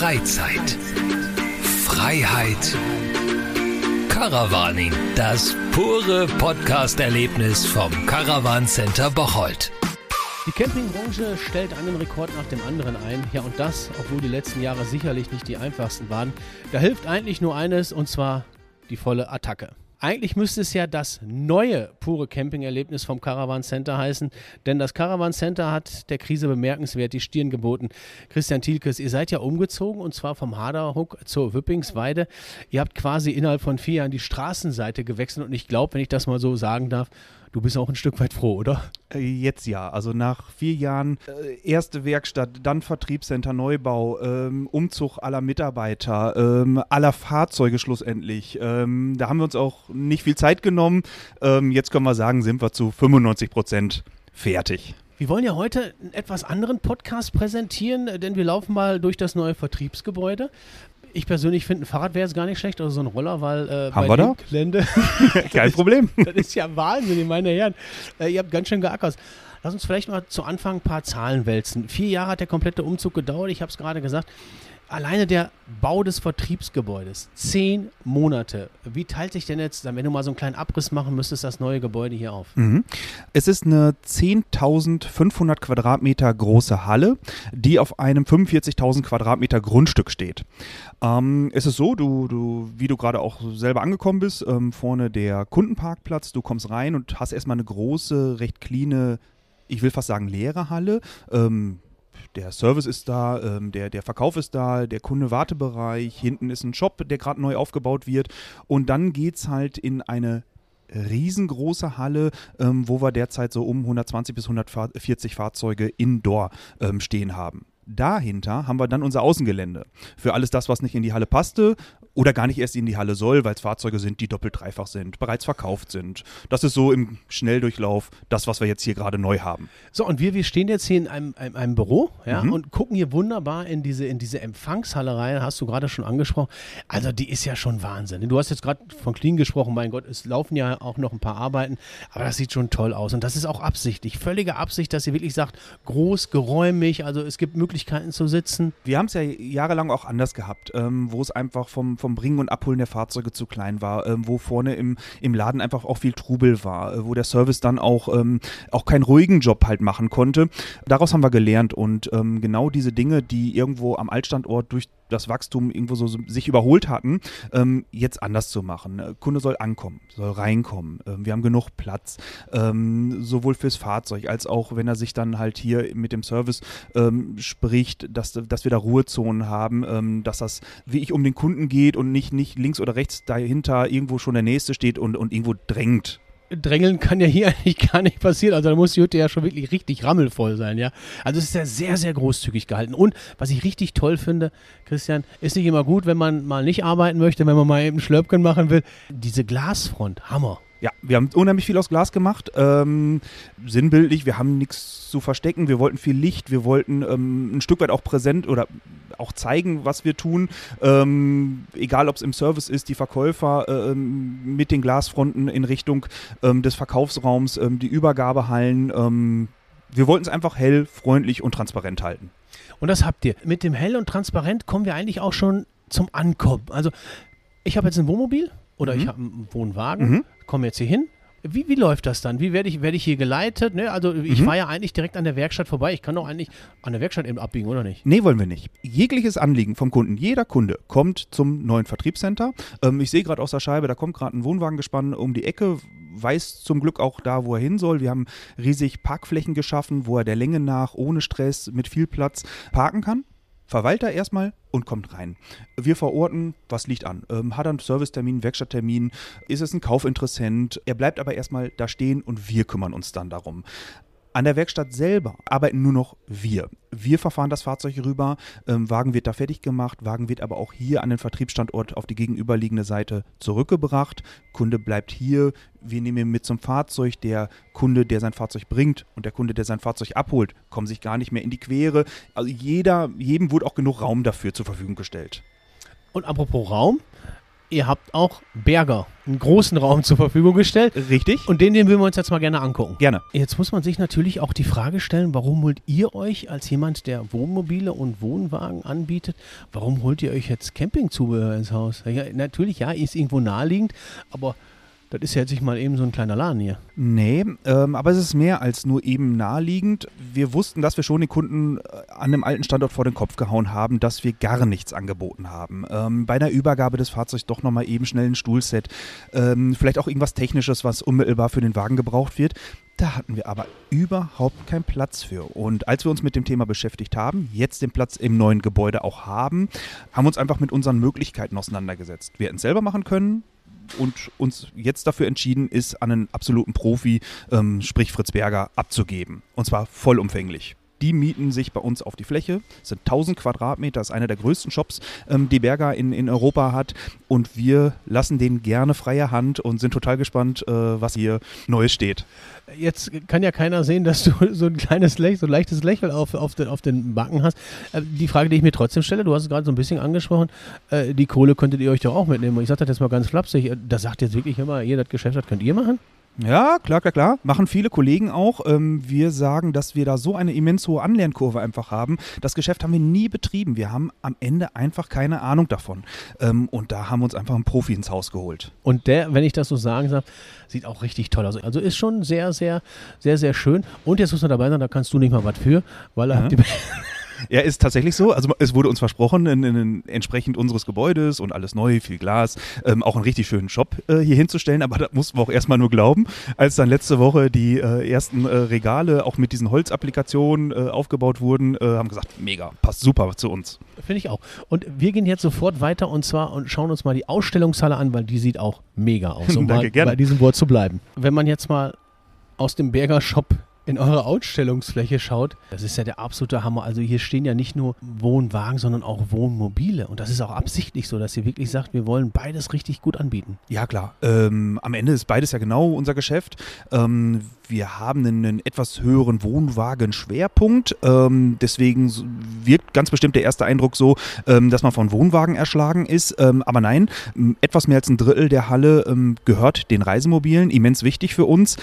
Freizeit, Freiheit, Caravaning, das pure Podcast-Erlebnis vom Caravan Center Bocholt. Die Campingbranche stellt einen Rekord nach dem anderen ein. Ja, und das, obwohl die letzten Jahre sicherlich nicht die einfachsten waren. Da hilft eigentlich nur eines, und zwar die volle Attacke. Eigentlich müsste es ja das neue pure Camping-Erlebnis vom Caravan Center heißen, denn das Caravan Center hat der Krise bemerkenswert die Stirn geboten. Christian Thielkes, ihr seid ja umgezogen und zwar vom Haderhuck zur Wippingsweide. Ihr habt quasi innerhalb von vier Jahren die Straßenseite gewechselt und ich glaube, wenn ich das mal so sagen darf, Du bist auch ein Stück weit froh, oder? Äh, jetzt ja. Also nach vier Jahren äh, erste Werkstatt, dann Vertriebscenter, Neubau, ähm, Umzug aller Mitarbeiter, ähm, aller Fahrzeuge schlussendlich. Ähm, da haben wir uns auch nicht viel Zeit genommen. Ähm, jetzt können wir sagen, sind wir zu 95 Prozent fertig. Wir wollen ja heute einen etwas anderen Podcast präsentieren, denn wir laufen mal durch das neue Vertriebsgebäude ich persönlich finde, ein Fahrrad wäre jetzt gar nicht schlecht oder so ein Roller, weil äh, Haben bei wir da? Gelände. Kein Problem. das ist ja Wahnsinn, meine Herren. Äh, ihr habt ganz schön geackert. Lass uns vielleicht mal zu Anfang ein paar Zahlen wälzen. Vier Jahre hat der komplette Umzug gedauert, ich habe es gerade gesagt. Alleine der Bau des Vertriebsgebäudes, zehn Monate. Wie teilt sich denn jetzt, wenn du mal so einen kleinen Abriss machen müsstest, das neue Gebäude hier auf? Mhm. Es ist eine 10.500 Quadratmeter große Halle, die auf einem 45.000 Quadratmeter Grundstück steht. Ähm, es ist so, du, du, wie du gerade auch selber angekommen bist, ähm, vorne der Kundenparkplatz, du kommst rein und hast erstmal eine große, recht cleane ich will fast sagen leere Halle. Ähm, der Service ist da, ähm, der, der Verkauf ist da, der Kunde-Wartebereich, hinten ist ein Shop, der gerade neu aufgebaut wird. Und dann geht es halt in eine riesengroße Halle, ähm, wo wir derzeit so um 120 bis 140 Fahrzeuge indoor ähm, stehen haben dahinter haben wir dann unser Außengelände. Für alles das, was nicht in die Halle passte oder gar nicht erst in die Halle soll, weil es Fahrzeuge sind, die doppelt dreifach sind, bereits verkauft sind. Das ist so im Schnelldurchlauf das, was wir jetzt hier gerade neu haben. So, und wir, wir stehen jetzt hier in einem, einem, einem Büro ja, mhm. und gucken hier wunderbar in diese, in diese Empfangshalle rein, hast du gerade schon angesprochen. Also die ist ja schon Wahnsinn. Du hast jetzt gerade von Clean gesprochen, mein Gott, es laufen ja auch noch ein paar Arbeiten, aber das sieht schon toll aus. Und das ist auch absichtlich, völlige Absicht, dass ihr wirklich sagt, groß, geräumig, also es gibt Möglichkeiten zu sitzen. Wir haben es ja jahrelang auch anders gehabt, ähm, wo es einfach vom, vom Bringen und Abholen der Fahrzeuge zu klein war, ähm, wo vorne im, im Laden einfach auch viel Trubel war, äh, wo der Service dann auch, ähm, auch keinen ruhigen Job halt machen konnte. Daraus haben wir gelernt und ähm, genau diese Dinge, die irgendwo am Altstandort durch das Wachstum irgendwo so sich überholt hatten, ähm, jetzt anders zu machen. Der Kunde soll ankommen, soll reinkommen. Ähm, wir haben genug Platz, ähm, sowohl fürs Fahrzeug als auch, wenn er sich dann halt hier mit dem Service ähm, spricht, dass, dass wir da Ruhezonen haben, ähm, dass das wie ich um den Kunden geht und nicht, nicht links oder rechts dahinter irgendwo schon der Nächste steht und, und irgendwo drängt drängeln kann ja hier eigentlich gar nicht passieren. Also da muss die Hütte ja schon wirklich richtig rammelvoll sein, ja. Also es ist ja sehr, sehr großzügig gehalten. Und was ich richtig toll finde, Christian, ist nicht immer gut, wenn man mal nicht arbeiten möchte, wenn man mal eben Schlöpken machen will. Diese Glasfront, Hammer. Ja, wir haben unheimlich viel aus Glas gemacht. Ähm, sinnbildlich, wir haben nichts zu verstecken. Wir wollten viel Licht, wir wollten ähm, ein Stück weit auch präsent oder auch zeigen, was wir tun. Ähm, egal, ob es im Service ist, die Verkäufer äh, mit den Glasfronten in Richtung ähm, des Verkaufsraums, ähm, die Übergabehallen. Ähm, wir wollten es einfach hell, freundlich und transparent halten. Und das habt ihr. Mit dem hell und transparent kommen wir eigentlich auch schon zum Ankommen. Also ich habe jetzt ein Wohnmobil oder mhm. ich habe einen Wohnwagen, mhm. Komme jetzt hier hin. Wie, wie läuft das dann? Wie werde ich, werd ich hier geleitet? Ne? Also ich mhm. fahre ja eigentlich direkt an der Werkstatt vorbei. Ich kann doch eigentlich an der Werkstatt eben abbiegen, oder nicht? Nee, wollen wir nicht. Jegliches Anliegen vom Kunden, jeder Kunde kommt zum neuen Vertriebscenter. Ähm, ich sehe gerade aus der Scheibe, da kommt gerade ein Wohnwagengespann um die Ecke, weiß zum Glück auch da, wo er hin soll. Wir haben riesig Parkflächen geschaffen, wo er der Länge nach ohne Stress mit viel Platz parken kann verweilt er erstmal und kommt rein. Wir verorten, was liegt an. Ähm, hat er einen Servicetermin, Werkstatttermin, ist es ein Kaufinteressent? Er bleibt aber erstmal da stehen und wir kümmern uns dann darum. An der Werkstatt selber arbeiten nur noch wir. Wir verfahren das Fahrzeug rüber, ähm, Wagen wird da fertig gemacht, Wagen wird aber auch hier an den Vertriebsstandort auf die gegenüberliegende Seite zurückgebracht. Kunde bleibt hier, wir nehmen ihn mit zum Fahrzeug. Der Kunde, der sein Fahrzeug bringt und der Kunde, der sein Fahrzeug abholt, kommen sich gar nicht mehr in die Quere. Also jeder, jedem wurde auch genug Raum dafür zur Verfügung gestellt. Und apropos Raum, ihr habt auch Berger, einen großen Raum zur Verfügung gestellt. Richtig? Und den, den würden wir uns jetzt mal gerne angucken. Gerne. Jetzt muss man sich natürlich auch die Frage stellen, warum holt ihr euch als jemand, der Wohnmobile und Wohnwagen anbietet, warum holt ihr euch jetzt Campingzubehör ins Haus? Ja, natürlich, ja, ist irgendwo naheliegend, aber das ist ja jetzt nicht mal eben so ein kleiner Laden hier. Nee, ähm, aber es ist mehr als nur eben naheliegend. Wir wussten, dass wir schon den Kunden äh, an dem alten Standort vor den Kopf gehauen haben, dass wir gar nichts angeboten haben. Ähm, bei der Übergabe des Fahrzeugs doch nochmal eben schnell ein Stuhlset. Ähm, vielleicht auch irgendwas Technisches, was unmittelbar für den Wagen gebraucht wird. Da hatten wir aber überhaupt keinen Platz für. Und als wir uns mit dem Thema beschäftigt haben, jetzt den Platz im neuen Gebäude auch haben, haben wir uns einfach mit unseren Möglichkeiten auseinandergesetzt. Wir hätten es selber machen können, und uns jetzt dafür entschieden ist, an einen absoluten Profi, ähm, sprich Fritz Berger, abzugeben. Und zwar vollumfänglich. Die mieten sich bei uns auf die Fläche. Das sind 1000 Quadratmeter, das ist einer der größten Shops, ähm, die Berger in, in Europa hat. Und wir lassen denen gerne freie Hand und sind total gespannt, äh, was hier Neues steht. Jetzt kann ja keiner sehen, dass du so ein kleines Lächeln, so ein leichtes Lächeln auf, auf, den, auf den Backen hast. Äh, die Frage, die ich mir trotzdem stelle, du hast es gerade so ein bisschen angesprochen, äh, die Kohle könntet ihr euch doch auch mitnehmen. Ich sage das jetzt mal ganz flapsig, äh, das sagt jetzt wirklich immer, ihr das Geschäft hat, könnt ihr machen? Ja, klar, klar, klar. Machen viele Kollegen auch. Ähm, wir sagen, dass wir da so eine immens hohe Anlernkurve einfach haben. Das Geschäft haben wir nie betrieben. Wir haben am Ende einfach keine Ahnung davon. Ähm, und da haben wir uns einfach einen Profi ins Haus geholt. Und der, wenn ich das so sagen darf, sieht auch richtig toll aus. Also ist schon sehr, sehr, sehr, sehr schön. Und jetzt muss man dabei sein, da kannst du nicht mal was für, weil er Ja. hat die Ja, ist tatsächlich so. Also es wurde uns versprochen, in, in, entsprechend unseres Gebäudes und alles neu, viel Glas, ähm, auch einen richtig schönen Shop äh, hier hinzustellen. Aber da mussten wir auch erstmal nur glauben, als dann letzte Woche die äh, ersten äh, Regale auch mit diesen Holzapplikationen äh, aufgebaut wurden, äh, haben gesagt, mega, passt super zu uns. Finde ich auch. Und wir gehen jetzt sofort weiter und zwar und schauen uns mal die Ausstellungshalle an, weil die sieht auch mega aus, um Danke, mal gerne. bei diesem Wort zu bleiben. Wenn man jetzt mal aus dem Berger Shop in eure Ausstellungsfläche schaut, das ist ja der absolute Hammer. Also hier stehen ja nicht nur Wohnwagen, sondern auch Wohnmobile. Und das ist auch absichtlich so, dass ihr wirklich sagt, wir wollen beides richtig gut anbieten. Ja, klar. Ähm, am Ende ist beides ja genau unser Geschäft. Ähm, wir haben einen, einen etwas höheren Wohnwagen-Schwerpunkt. Ähm, deswegen wirkt ganz bestimmt der erste Eindruck so, ähm, dass man von Wohnwagen erschlagen ist. Ähm, aber nein, etwas mehr als ein Drittel der Halle ähm, gehört den Reisemobilen. Immens wichtig für uns.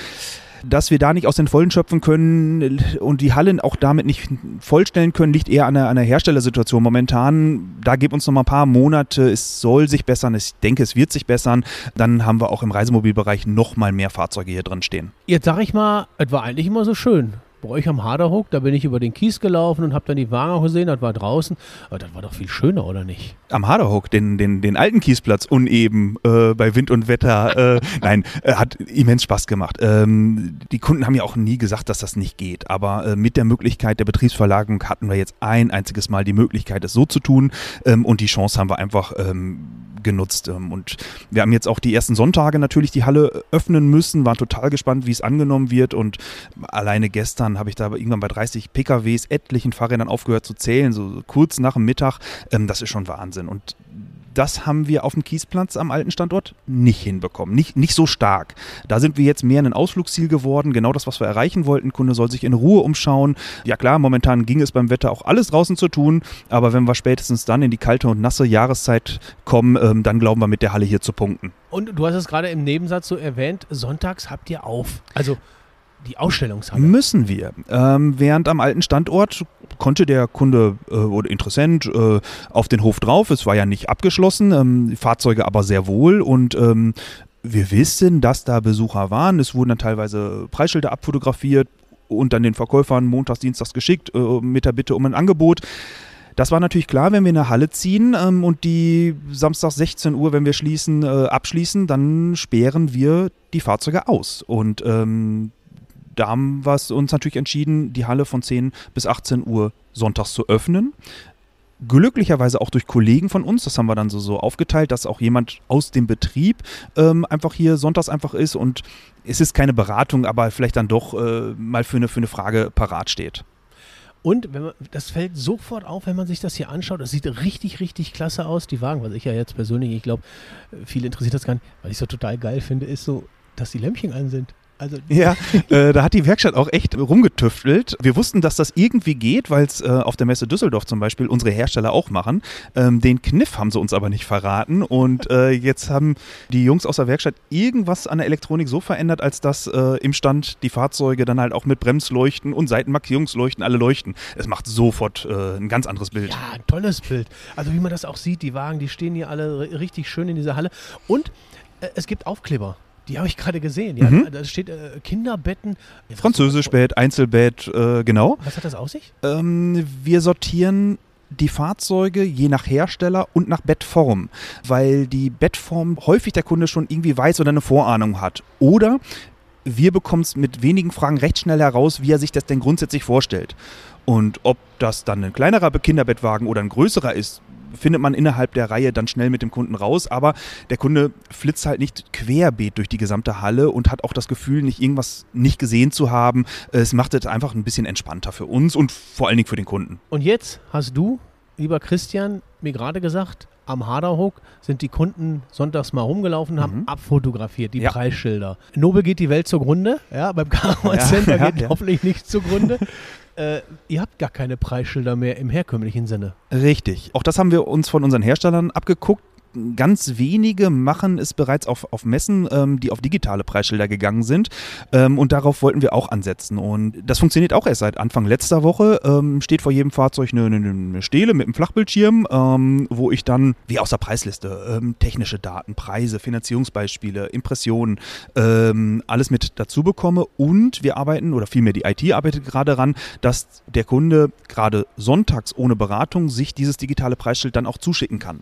Dass wir da nicht aus den Vollen schöpfen können und die Hallen auch damit nicht vollstellen können, liegt eher an der, an der Herstellersituation momentan. Da gibt uns noch mal ein paar Monate. Es soll sich bessern. Ich denke, es wird sich bessern. Dann haben wir auch im Reisemobilbereich noch mal mehr Fahrzeuge hier drin stehen. Jetzt sag ich mal, es war eigentlich immer so schön. Bei euch am Haderhook, da bin ich über den Kies gelaufen und habe dann die Wagen auch gesehen, das war draußen. Aber das war doch viel schöner, oder nicht? Am Haderhook, den, den, den alten Kiesplatz, uneben, äh, bei Wind und Wetter. Äh, nein, äh, hat immens Spaß gemacht. Ähm, die Kunden haben ja auch nie gesagt, dass das nicht geht. Aber äh, mit der Möglichkeit der Betriebsverlagerung hatten wir jetzt ein einziges Mal die Möglichkeit, es so zu tun. Ähm, und die Chance haben wir einfach ähm, genutzt. Ähm, Und wir haben jetzt auch die ersten Sonntage natürlich die Halle öffnen müssen, waren total gespannt, wie es angenommen wird. Und alleine gestern habe ich da irgendwann bei 30 PKWs, etlichen Fahrrädern aufgehört zu zählen, so kurz nach dem Mittag. Ähm, Das ist schon Wahnsinn. Und das haben wir auf dem Kiesplatz am alten Standort nicht hinbekommen. Nicht, nicht so stark. Da sind wir jetzt mehr ein Ausflugsziel geworden. Genau das, was wir erreichen wollten. Kunde soll sich in Ruhe umschauen. Ja klar, momentan ging es beim Wetter auch alles draußen zu tun. Aber wenn wir spätestens dann in die kalte und nasse Jahreszeit kommen, ähm, dann glauben wir mit der Halle hier zu punkten. Und du hast es gerade im Nebensatz so erwähnt, sonntags habt ihr auf. Also die Ausstellungshalle. Müssen wir. Ähm, während am alten Standort konnte der Kunde äh, oder Interessent äh, auf den Hof drauf. Es war ja nicht abgeschlossen, ähm, Fahrzeuge aber sehr wohl und ähm, wir wissen, dass da Besucher waren. Es wurden dann teilweise Preisschilder abfotografiert und dann den Verkäufern montags, dienstags geschickt äh, mit der Bitte um ein Angebot. Das war natürlich klar, wenn wir in eine Halle ziehen ähm, und die samstags 16 Uhr, wenn wir schließen, äh, abschließen, dann sperren wir die Fahrzeuge aus. Und ähm, da haben wir uns natürlich entschieden, die Halle von 10 bis 18 Uhr sonntags zu öffnen. Glücklicherweise auch durch Kollegen von uns, das haben wir dann so, so aufgeteilt, dass auch jemand aus dem Betrieb ähm, einfach hier sonntags einfach ist und es ist keine Beratung, aber vielleicht dann doch äh, mal für eine, für eine Frage parat steht. Und man, das fällt sofort auf, wenn man sich das hier anschaut. Das sieht richtig, richtig klasse aus, die Wagen. Was ich ja jetzt persönlich, ich glaube, viele interessiert das gar nicht. Was ich so total geil finde, ist so, dass die Lämpchen an sind. Also Ja, äh, da hat die Werkstatt auch echt rumgetüftelt. Wir wussten, dass das irgendwie geht, weil es äh, auf der Messe Düsseldorf zum Beispiel unsere Hersteller auch machen. Ähm, den Kniff haben sie uns aber nicht verraten. Und äh, jetzt haben die Jungs aus der Werkstatt irgendwas an der Elektronik so verändert, als dass äh, im Stand die Fahrzeuge dann halt auch mit Bremsleuchten und Seitenmarkierungsleuchten alle leuchten. Es macht sofort äh, ein ganz anderes Bild. Ja, ein tolles Bild. Also wie man das auch sieht, die Wagen, die stehen hier alle ri- richtig schön in dieser Halle. Und äh, es gibt Aufkleber. Die habe ich gerade gesehen. Ja, Mhm. Da steht äh, Kinderbetten. Französischbett, Einzelbett, äh, genau. Was hat das aus sich? Ähm, wir sortieren die Fahrzeuge je nach Hersteller und nach Bettform, weil die Bettform häufig der Kunde schon irgendwie weiß oder eine Vorahnung hat. Oder wir bekommen es mit wenigen Fragen recht schnell heraus, wie er sich das denn grundsätzlich vorstellt. Und ob das dann ein kleinerer Kinderbettwagen oder ein größerer ist, findet man innerhalb der Reihe dann schnell mit dem Kunden raus. Aber der Kunde flitzt halt nicht querbeet durch die gesamte Halle und hat auch das Gefühl, nicht irgendwas nicht gesehen zu haben. Es macht es einfach ein bisschen entspannter für uns und vor allen Dingen für den Kunden. Und jetzt hast du, lieber Christian, mir gerade gesagt, am Haderhook sind die Kunden sonntags mal rumgelaufen, haben Mhm. abfotografiert, die Ja. Preisschilder. Nobel geht die Welt zugrunde, ja, beim Caravan Center ja, geht ja. hoffentlich nicht zugrunde. äh, ihr habt gar keine Preisschilder mehr im herkömmlichen Sinne. Richtig. Auch das haben wir uns von unseren Herstellern abgeguckt. Ganz wenige machen es bereits auf, auf Messen, ähm, die auf digitale Preisschilder gegangen sind. Ähm, und darauf wollten wir auch ansetzen. Und das funktioniert auch erst seit Anfang letzter Woche. Ähm, steht vor jedem Fahrzeug eine, eine, eine Stele mit einem Flachbildschirm, ähm, wo ich dann, wie aus der Preisliste, ähm, technische Daten, Preise, Finanzierungsbeispiele, Impressionen, ähm, alles mit dazu bekomme. Und wir arbeiten, oder vielmehr die IT arbeitet gerade daran, dass der Kunde gerade sonntags ohne Beratung sich dieses digitale Preisschild dann auch zuschicken kann.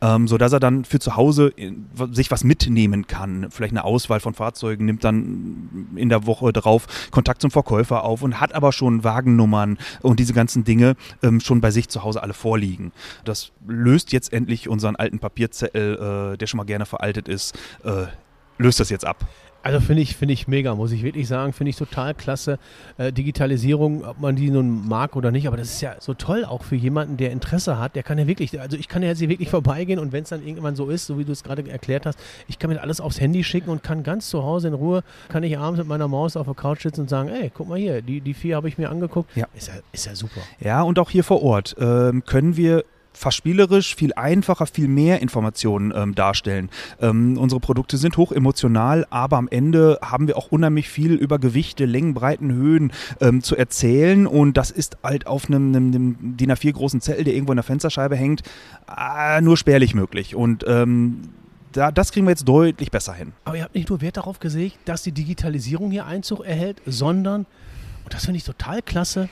Ähm, sodass er dann für zu Hause in, sich was mitnehmen kann. Vielleicht eine Auswahl von Fahrzeugen, nimmt dann in der Woche drauf Kontakt zum Verkäufer auf und hat aber schon Wagennummern und diese ganzen Dinge ähm, schon bei sich zu Hause alle vorliegen. Das löst jetzt endlich unseren alten Papierzettel, äh, der schon mal gerne veraltet ist, äh, löst das jetzt ab. Also finde ich, finde ich mega, muss ich wirklich sagen. Finde ich total klasse. Äh, Digitalisierung, ob man die nun mag oder nicht, aber das ist ja so toll auch für jemanden, der Interesse hat. Der kann ja wirklich, also ich kann ja jetzt hier wirklich vorbeigehen und wenn es dann irgendwann so ist, so wie du es gerade erklärt hast, ich kann mir alles aufs Handy schicken und kann ganz zu Hause in Ruhe, kann ich abends mit meiner Maus auf der Couch sitzen und sagen, ey, guck mal hier, die, die vier habe ich mir angeguckt. Ja. Ist ja, ist ja super. Ja, und auch hier vor Ort ähm, können wir fast spielerisch viel einfacher, viel mehr Informationen ähm, darstellen. Ähm, unsere Produkte sind hoch emotional, aber am Ende haben wir auch unheimlich viel über Gewichte, Längen, Breiten, Höhen ähm, zu erzählen und das ist halt auf einem, einem, einem DIN A4 großen Zettel, der irgendwo in der Fensterscheibe hängt, äh, nur spärlich möglich und ähm, da, das kriegen wir jetzt deutlich besser hin. Aber ihr habt nicht nur Wert darauf gelegt, dass die Digitalisierung hier Einzug erhält, sondern, und das finde ich total klasse,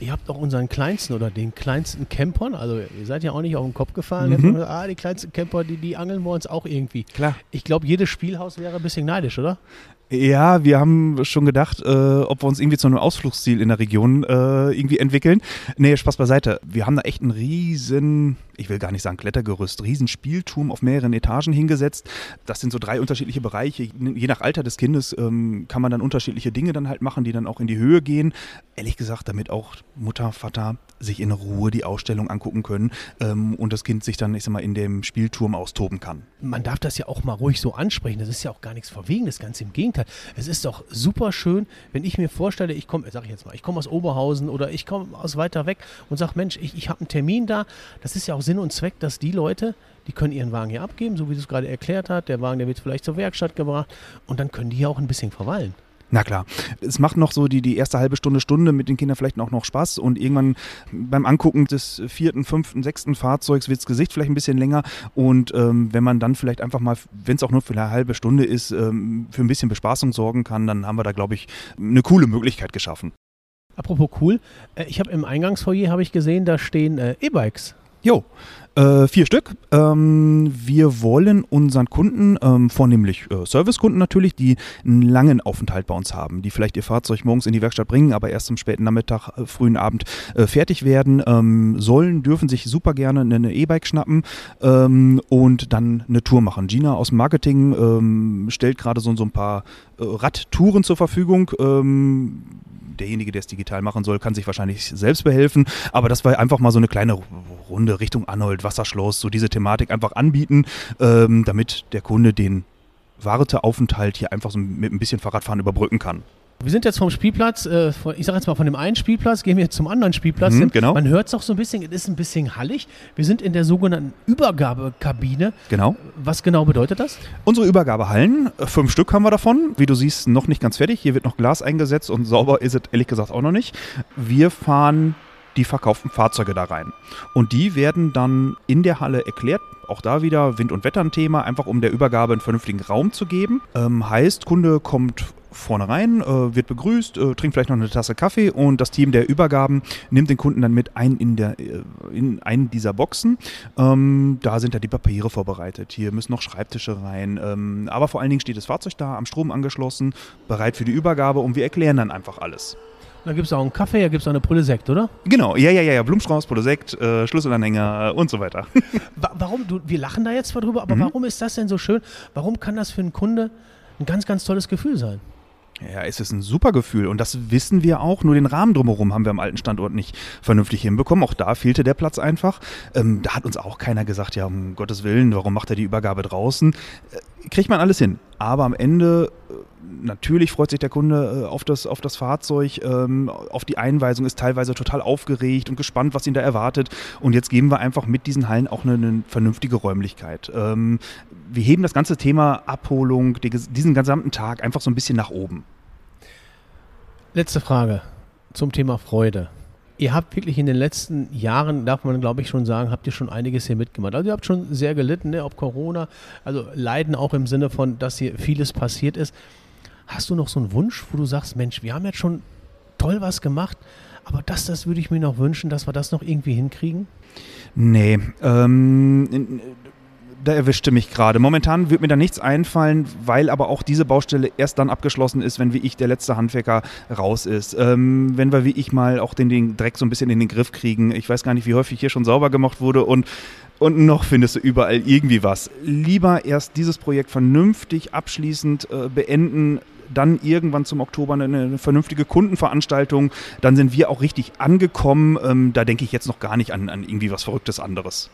ihr habt auch unseren kleinsten oder den kleinsten Campern, also ihr seid ja auch nicht auf den Kopf gefallen, Mhm. gesagt, ah, die kleinsten Camper, die, die angeln wir uns auch irgendwie. Klar. Ich glaube, jedes Spielhaus wäre ein bisschen neidisch, oder? Ja, wir haben schon gedacht, äh, ob wir uns irgendwie zu einem Ausflugsziel in der Region äh, irgendwie entwickeln. Nee, Spaß beiseite. Wir haben da echt einen riesen, ich will gar nicht sagen Klettergerüst, riesen Spielturm auf mehreren Etagen hingesetzt. Das sind so drei unterschiedliche Bereiche. Je nach Alter des Kindes ähm, kann man dann unterschiedliche Dinge dann halt machen, die dann auch in die Höhe gehen. Ehrlich gesagt, damit auch Mutter, Vater sich in Ruhe die Ausstellung angucken können ähm, und das Kind sich dann, ich sag mal, in dem Spielturm austoben kann. Man darf das ja auch mal ruhig so ansprechen. Das ist ja auch gar nichts Verwegenes, ganz im Gegenteil. Es ist doch super schön, wenn ich mir vorstelle, ich komme, sag ich jetzt mal, ich komme aus Oberhausen oder ich komme aus weiter weg und sage, Mensch, ich, ich habe einen Termin da. Das ist ja auch Sinn und Zweck, dass die Leute, die können ihren Wagen hier abgeben, so wie du es gerade erklärt hast. Der Wagen, der wird vielleicht zur Werkstatt gebracht und dann können die ja auch ein bisschen verweilen. Na klar. Es macht noch so die, die erste halbe Stunde, Stunde mit den Kindern vielleicht auch noch Spaß und irgendwann beim Angucken des vierten, fünften, sechsten Fahrzeugs wird das Gesicht vielleicht ein bisschen länger und ähm, wenn man dann vielleicht einfach mal, wenn es auch nur für eine halbe Stunde ist, ähm, für ein bisschen Bespaßung sorgen kann, dann haben wir da, glaube ich, eine coole Möglichkeit geschaffen. Apropos cool, äh, ich habe im Eingangsfoyer habe ich gesehen, da stehen äh, E-Bikes. Jo, äh, vier Stück. Ähm, wir wollen unseren Kunden, ähm, vornehmlich äh, Servicekunden natürlich, die einen langen Aufenthalt bei uns haben, die vielleicht ihr Fahrzeug morgens in die Werkstatt bringen, aber erst am späten Nachmittag, äh, frühen Abend äh, fertig werden, ähm, sollen, dürfen sich super gerne eine E-Bike schnappen ähm, und dann eine Tour machen. Gina aus dem Marketing ähm, stellt gerade so, so ein paar äh, Radtouren zur Verfügung. Ähm, derjenige, der es digital machen soll, kann sich wahrscheinlich selbst behelfen. Aber das war einfach mal so eine kleine Runde Richtung Arnold, Wasserschloss, so diese Thematik einfach anbieten, ähm, damit der Kunde den Warteaufenthalt hier einfach so mit ein bisschen Fahrradfahren überbrücken kann. Wir sind jetzt vom Spielplatz, äh, von, ich sage jetzt mal von dem einen Spielplatz, gehen wir jetzt zum anderen Spielplatz. Mhm, genau. Man hört es auch so ein bisschen, es ist ein bisschen hallig. Wir sind in der sogenannten Übergabekabine. Genau. Was genau bedeutet das? Unsere Übergabehallen, äh, fünf Stück haben wir davon. Wie du siehst, noch nicht ganz fertig. Hier wird noch Glas eingesetzt und sauber ist es ehrlich gesagt auch noch nicht. Wir fahren die verkauften Fahrzeuge da rein. Und die werden dann in der Halle erklärt. Auch da wieder Wind- und Wetter ein Thema, einfach um der Übergabe einen vernünftigen Raum zu geben. Ähm, heißt, Kunde kommt vorne rein, äh, wird begrüßt, äh, trinkt vielleicht noch eine Tasse Kaffee und das Team der Übergaben nimmt den Kunden dann mit ein in, der, äh, in einen dieser Boxen. Ähm, da sind ja die Papiere vorbereitet. Hier müssen noch Schreibtische rein. Ähm, aber vor allen Dingen steht das Fahrzeug da, am Strom angeschlossen, bereit für die Übergabe und wir erklären dann einfach alles. Da gibt es auch einen Kaffee, da gibt es auch eine Pulle Sekt, oder? Genau, ja, ja, ja, ja. Blumenstrauß, Produsekt, äh, Schlüsselanhänger und so weiter. Wa warum, du, wir lachen da jetzt zwar drüber, aber Mhm. warum ist das denn so schön? Warum kann das für einen Kunde ein ganz, ganz tolles Gefühl sein? Ja, es ist ein super Gefühl und das wissen wir auch. Nur den Rahmen drumherum haben wir am alten Standort nicht vernünftig hinbekommen. Auch da fehlte der Platz einfach. Ähm, da hat uns auch keiner gesagt, ja, um Gottes Willen, warum macht er die Übergabe draußen? Kriegt man alles hin. Aber am Ende, äh, natürlich freut sich der Kunde äh, auf, das, auf das Fahrzeug, ähm, auf die Einweisung, ist teilweise total aufgeregt und gespannt, was ihn da erwartet. Und jetzt geben wir einfach mit diesen Hallen auch eine, eine vernünftige Räumlichkeit. Ähm, wir heben das ganze Thema Abholung, die, diesen gesamten Tag einfach so ein bisschen nach oben. Letzte Frage zum Thema Freude. Ihr habt wirklich in den letzten Jahren, darf man glaube ich schon sagen, habt ihr schon einiges hier mitgemacht. Also ihr habt schon sehr gelitten, ne, ob Corona, also Leiden auch im Sinne von, dass hier vieles passiert ist. Hast du noch so einen Wunsch, wo du sagst, Mensch, wir haben jetzt schon toll was gemacht, aber das, das würde ich mir noch wünschen, dass wir das noch irgendwie hinkriegen? Nee, ähm, da erwischte mich gerade. Momentan wird mir da nichts einfallen, weil aber auch diese Baustelle erst dann abgeschlossen ist, wenn wie ich der letzte Handwerker raus ist. Ähm, wenn wir wie ich mal auch den, den Dreck so ein bisschen in den Griff kriegen. Ich weiß gar nicht, wie häufig hier schon sauber gemacht wurde und und noch findest du überall irgendwie was. Lieber erst dieses Projekt vernünftig abschließend äh, beenden, dann irgendwann zum Oktober eine, eine, vernünftige Kundenveranstaltung. Dann sind wir auch richtig angekommen. Ähm, da denke ich jetzt noch gar nicht an, an irgendwie was Verrücktes anderes.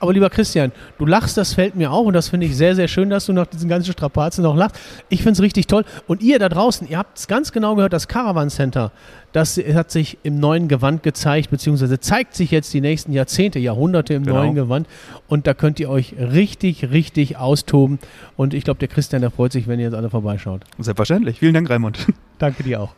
Aber lieber Christian, du lachst, das fällt mir auf und das finde ich sehr, sehr schön, dass du nach diesen ganzen Strapazen noch lachst. Ich finde es richtig toll. Und ihr da draußen, ihr habt es ganz genau gehört, das Caravan Center, das hat sich im neuen Gewand gezeigt, beziehungsweise zeigt sich jetzt die nächsten Jahrzehnte, Jahrhunderte im Genau. neuen Gewand. Und da könnt ihr euch richtig, richtig austoben. Und ich glaube, der Christian, der freut sich, wenn ihr jetzt alle vorbeischaut. Selbstverständlich. Vielen Dank, Raimund. Danke dir auch.